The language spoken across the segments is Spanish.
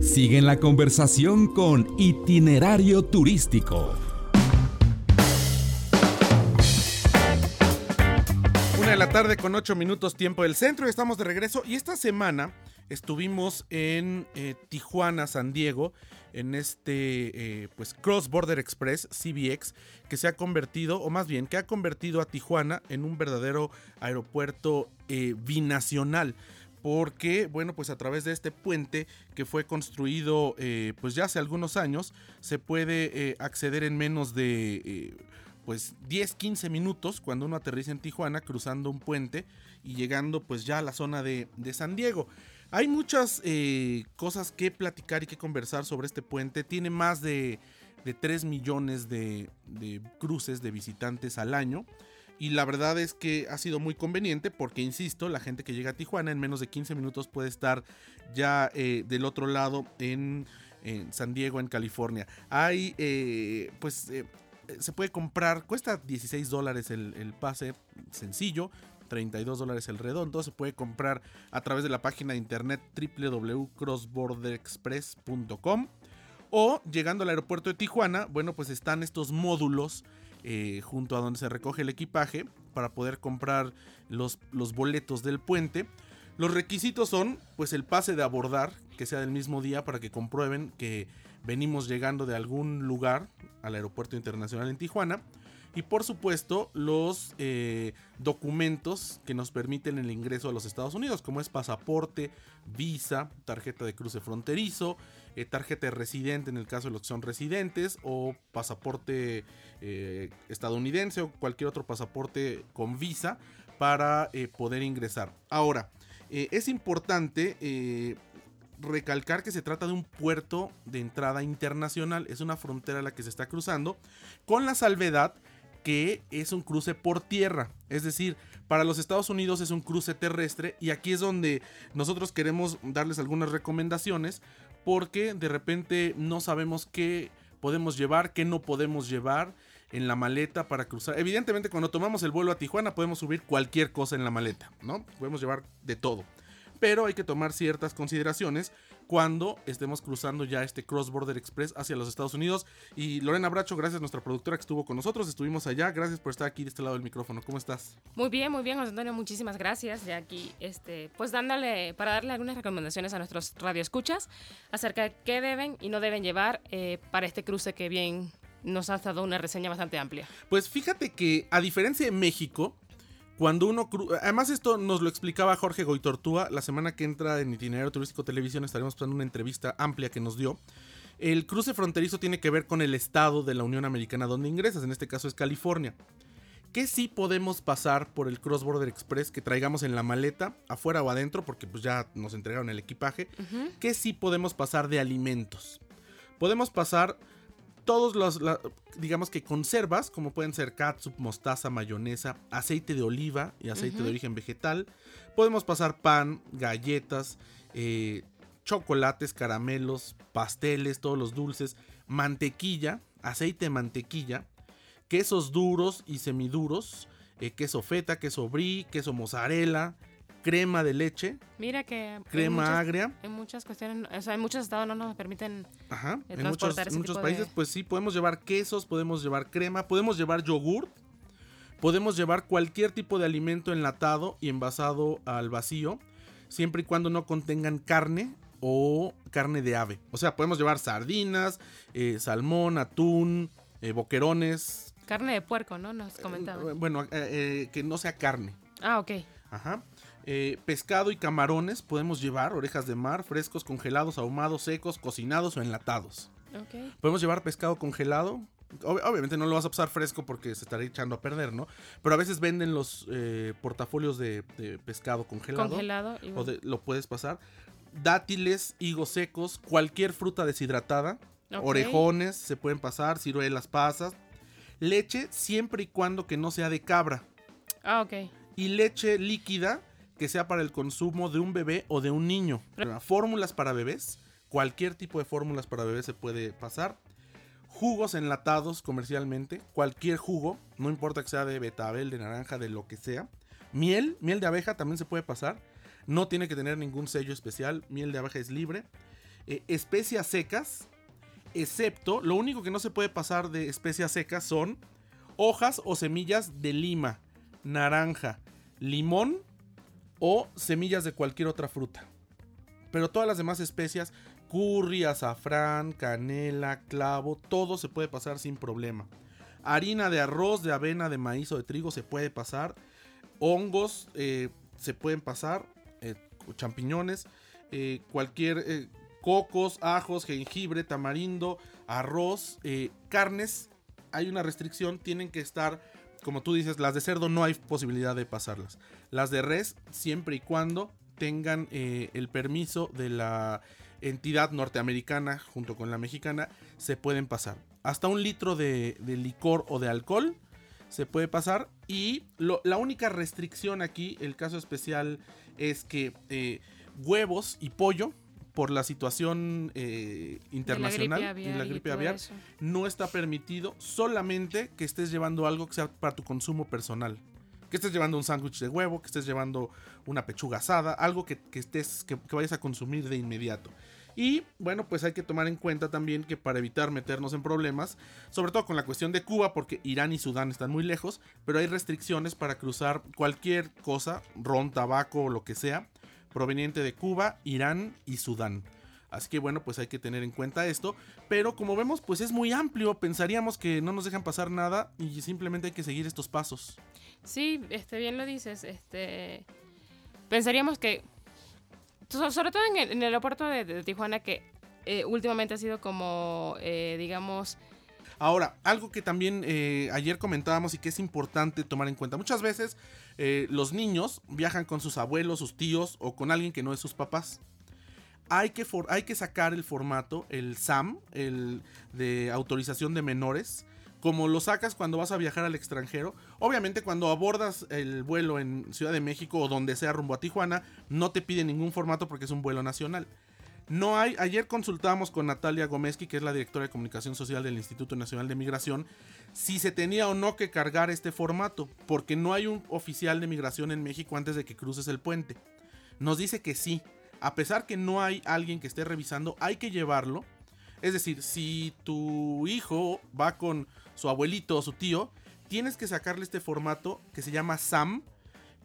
Sigue en la conversación con Itinerario Turístico. Una de la tarde con ocho minutos tiempo del centro y estamos de regreso. Y esta semana estuvimos en eh, Tijuana, San Diego, en este eh, pues Cross Border Express CBX que se ha convertido, o más bien que ha convertido a Tijuana en un verdadero aeropuerto eh, binacional porque, bueno, pues a través de este puente que fue construido eh, pues ya hace algunos años, se puede eh, acceder en menos de eh, pues 10, 15 minutos cuando uno aterriza en Tijuana cruzando un puente y llegando pues ya a la zona de, de San Diego. Hay muchas cosas que platicar y que conversar sobre este puente. Tiene más de, de 3 millones de, de cruces de visitantes al año. Y la verdad es que ha sido muy conveniente porque, insisto, la gente que llega a Tijuana en menos de 15 minutos puede estar ya eh, del otro lado en, en, San Diego, en California. Hay, eh, pues, eh, se puede comprar, cuesta 16 dólares el, el pase sencillo. 32 dólares el redondo. Se puede comprar a través de la página de internet www.crossborderexpress.com. O llegando al aeropuerto de Tijuana, bueno, pues están estos módulos eh, junto a donde se recoge el equipaje para poder comprar los, los boletos del puente. Los requisitos son pues el pase de abordar, que sea del mismo día para que comprueben que venimos llegando de algún lugar al aeropuerto internacional en Tijuana. Y por supuesto los eh, documentos que nos permiten el ingreso a los Estados Unidos, como es pasaporte, visa, tarjeta de cruce fronterizo, eh, tarjeta de residente en el caso de los que son residentes o pasaporte eh, estadounidense o cualquier otro pasaporte con visa para poder ingresar. Ahora, es importante recalcar que se trata de un puerto de entrada internacional, es una frontera a la que se está cruzando, con la salvedad que es un cruce por tierra, es decir, para los Estados Unidos es un cruce terrestre y aquí es donde nosotros queremos darles algunas recomendaciones porque de repente no sabemos qué podemos llevar, qué no podemos llevar en la maleta para cruzar. Evidentemente cuando tomamos el vuelo a Tijuana podemos subir cualquier cosa en la maleta, ¿no? Podemos llevar de todo. Pero hay que tomar ciertas consideraciones cuando estemos cruzando ya este Cross Border Express hacia los Estados Unidos. Y Lorena Bracho, gracias a nuestra productora que estuvo con nosotros, estuvimos allá. Gracias por estar aquí de este lado del micrófono. ¿Cómo estás? Muy bien, muy bien, José Antonio, muchísimas gracias. Ya aquí, este, pues dándole, para darle algunas recomendaciones a nuestros radioescuchas acerca de qué deben y no deben llevar eh, para este cruce que bien nos ha dado una reseña bastante amplia. Pues fíjate que, a diferencia de México, cuando uno además esto nos lo explicaba Jorge Goitortúa la semana que entra en Itinerario Turístico Televisión estaremos pasando una entrevista amplia que nos dio. El cruce fronterizo tiene que ver con el estado de la Unión Americana donde ingresas, en este caso es California. ¿Qué sí podemos pasar por el Cross Border Express que traigamos en la maleta, afuera o adentro, porque pues ya nos entregaron el equipaje? Uh -huh. ¿Qué sí podemos pasar de alimentos? Podemos pasar todos los, la, digamos que conservas, como pueden ser catsup, mostaza, mayonesa, aceite de oliva y aceite uh -huh. de origen vegetal. Podemos pasar pan, galletas, eh, chocolates, caramelos, pasteles, todos los dulces, mantequilla, aceite de mantequilla, quesos duros y semiduros, eh, queso feta, queso brie, queso mozzarella, crema de leche. Mira que crema en muchas, agria. En muchas cuestiones, o sea, en muchos estados no nos permiten Ajá. En muchos, ese muchos tipo países, de- pues sí, podemos llevar quesos, podemos llevar crema, podemos llevar yogur, podemos llevar cualquier tipo de alimento enlatado y envasado al vacío, siempre y cuando no contengan carne o carne de ave. O sea, podemos llevar sardinas, eh, salmón, atún, eh, boquerones. Carne de puerco, ¿no? Nos comentaban. eh, bueno, eh, eh, que no sea carne. ah, ok. Ajá. Eh, pescado y camarones podemos llevar, orejas de mar, frescos, congelados, ahumados, secos, cocinados o enlatados. Podemos llevar pescado congelado. Ob- obviamente no lo vas a pasar fresco porque se estará echando a perder, ¿no? Pero a veces venden los eh, portafolios de, de pescado congelado. Congelado. y O de- lo puedes pasar. Dátiles, higos secos, cualquier fruta deshidratada. Orejones se pueden pasar, ciruelas, pasas. Leche siempre y cuando que no sea de cabra. Ah, ok. Y leche líquida que sea para el consumo de un bebé o de un niño. Fórmulas para bebés. Cualquier tipo de fórmulas para bebés se puede pasar. Jugos enlatados comercialmente. Cualquier jugo. No importa que sea de betabel, de naranja, de lo que sea. Miel. Miel de abeja también se puede pasar. No tiene que tener ningún sello especial. Miel de abeja es libre. eh, especias secas, excepto, lo único que no se puede pasar de especias secas son hojas o semillas de lima, naranja, limón o semillas de cualquier otra fruta. Pero todas las demás especias, curry, azafrán, canela, clavo, todo se puede pasar sin problema. Harina de arroz, de avena, de maíz o de trigo se puede pasar. Hongos eh, se pueden pasar. Eh, champiñones. Eh, cualquier cocos, ajos, jengibre, tamarindo, arroz, carnes. Hay una restricción. Tienen que estar, como tú dices, las de cerdo no hay posibilidad de pasarlas. Las de res, siempre y cuando tengan el permiso de la entidad norteamericana junto con la mexicana, se pueden pasar hasta un litro de, licor o de alcohol se puede pasar. Y la única restricción aquí, el caso especial, es que eh, huevos y pollo, por la situación eh, internacional y la gripe aviar, no está permitido solamente que estés llevando algo que sea para tu consumo personal. Que estés llevando un sándwich de huevo, que estés llevando una pechuga asada, algo que, estés, que vayas a consumir de inmediato. Y bueno, pues hay que tomar en cuenta también que para evitar meternos en problemas, sobre todo con la cuestión de Cuba, porque Irán y Sudán están muy lejos, pero hay restricciones para cruzar cualquier cosa, ron, tabaco o lo que sea, proveniente de Cuba, Irán y Sudán. Así que bueno, pues hay que tener en cuenta esto. Pero como vemos, pues es muy amplio. Pensaríamos que no nos dejan pasar nada y simplemente hay que seguir estos pasos. Sí, este, bien lo dices. Este, pensaríamos que sobre todo en el, aeropuerto de, Tijuana, que eh, últimamente ha sido como, eh, digamos... Ahora, algo que también eh, ayer comentábamos y que es importante tomar en cuenta. Muchas veces los niños viajan con sus abuelos, sus tíos o con alguien que no es sus papás. Hay que, hay que sacar el formato, el SAM, el de autorización de menores, como lo sacas cuando vas a viajar al extranjero. Obviamente cuando abordas el vuelo en Ciudad de México o donde sea rumbo a Tijuana, no te pide ningún formato porque es un vuelo nacional. No hay, ayer consultamos con Natalia Gomeski, que es la directora de comunicación social del Instituto Nacional de Migración, si se tenía o no que cargar este formato, porque no hay un oficial de migración en México antes de que cruces el puente. Nos dice que sí, a pesar que no hay alguien que esté revisando, hay que llevarlo. Es decir, si tu hijo va con su abuelito o su tío, tienes que sacarle este formato que se llama SAM.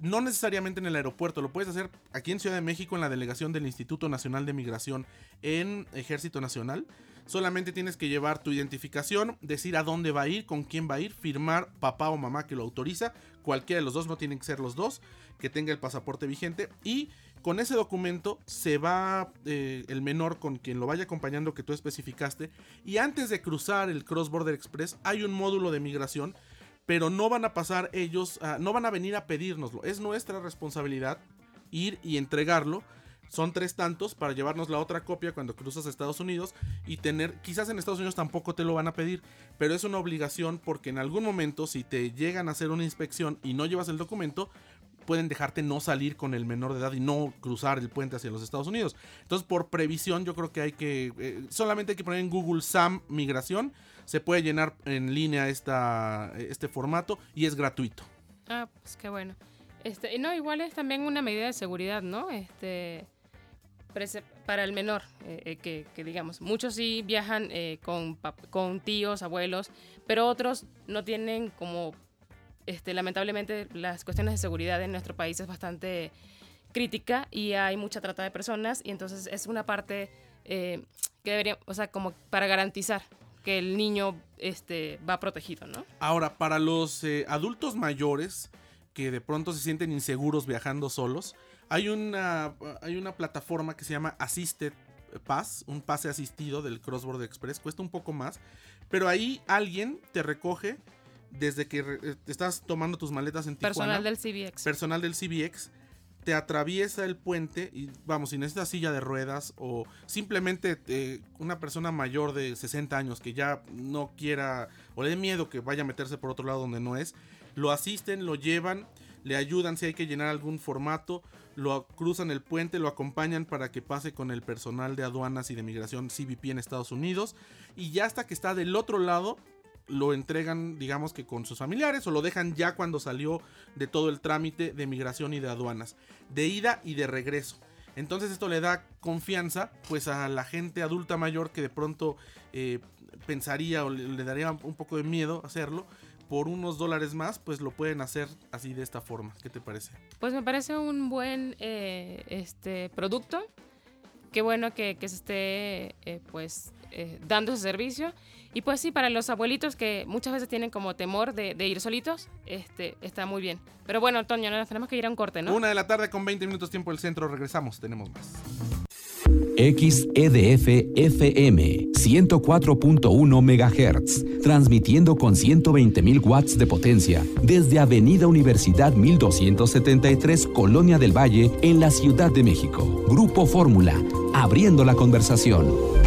No necesariamente en el aeropuerto, lo puedes hacer aquí en Ciudad de México en la delegación del Instituto Nacional de Migración en Ejército Nacional. Solamente tienes que llevar tu identificación, decir a dónde va a ir, con quién va a ir, firmar papá o mamá que lo autoriza. Cualquiera de los dos, no tienen que ser los dos, que tenga el pasaporte vigente. Y con ese documento se va eh, el menor con quien lo vaya acompañando que tú especificaste. Y antes de cruzar el Cross Border Express hay un módulo de migración. Pero no van a pasar ellos, no van a venir a pedírnoslo. Es nuestra responsabilidad ir y entregarlo. Son tres tantos para llevarnos la otra copia cuando cruzas a Estados Unidos y tener, quizás en Estados Unidos tampoco te lo van a pedir, pero es una obligación porque en algún momento si te llegan a hacer una inspección y no llevas el documento, pueden dejarte no salir con el menor de edad y no cruzar el puente hacia los Estados Unidos. Entonces, por previsión, yo creo que hay que, eh, solamente hay que poner en Google SAM migración, se puede llenar en línea esta, este formato y es gratuito. Ah, pues qué bueno. Este, no, igual es también una medida de seguridad, ¿no? Este, para el menor, eh, eh, que, digamos, muchos sí viajan con, con tíos, abuelos, pero otros no tienen como este, lamentablemente las cuestiones de seguridad en nuestro país es bastante crítica y hay mucha trata de personas y entonces es una parte eh, que debería, o sea, como para garantizar que el niño este, va protegido, ¿no? Ahora, para los eh, adultos mayores que de pronto se sienten inseguros viajando solos, hay una, hay una plataforma que se llama Assisted Pass, un pase asistido del Cross Border Express, cuesta un poco más, pero ahí alguien te recoge desde que eh, estás tomando tus maletas en Tijuana. Personal del CBX. Personal del CBX te atraviesa el puente y vamos, si necesitas silla de ruedas o simplemente eh, una persona mayor de 60 años que ya no quiera o le dé miedo que vaya a meterse por otro lado donde no es, lo asisten, lo llevan, le ayudan si hay que llenar algún formato, lo cruzan el puente, lo acompañan para que pase con el personal de aduanas y de migración CBP en Estados Unidos y ya hasta que está del otro lado lo entregan, digamos que con sus familiares, o lo dejan ya cuando salió de todo el trámite de migración y de aduanas, de ida y de regreso. Entonces esto le da confianza pues a la gente adulta mayor que de pronto eh, pensaría o le, daría un poco de miedo hacerlo. Por unos dólares más, pues lo pueden hacer así de esta forma. ¿Qué te parece? Pues me parece un buen eh, este producto. Qué bueno que, se esté eh, pues dando ese servicio. Y pues sí, para los abuelitos que muchas veces tienen como temor de, ir solitos, este, está muy bien. Pero bueno, Antonio, nos tenemos que ir a un corte, ¿no? Una de la tarde con 20 minutos tiempo del centro, regresamos, tenemos más. XEDF FM 104.1 MHz, transmitiendo con 120.000 watts de potencia desde Avenida Universidad 1273, Colonia del Valle, en la Ciudad de México. Grupo Fórmula, abriendo la conversación.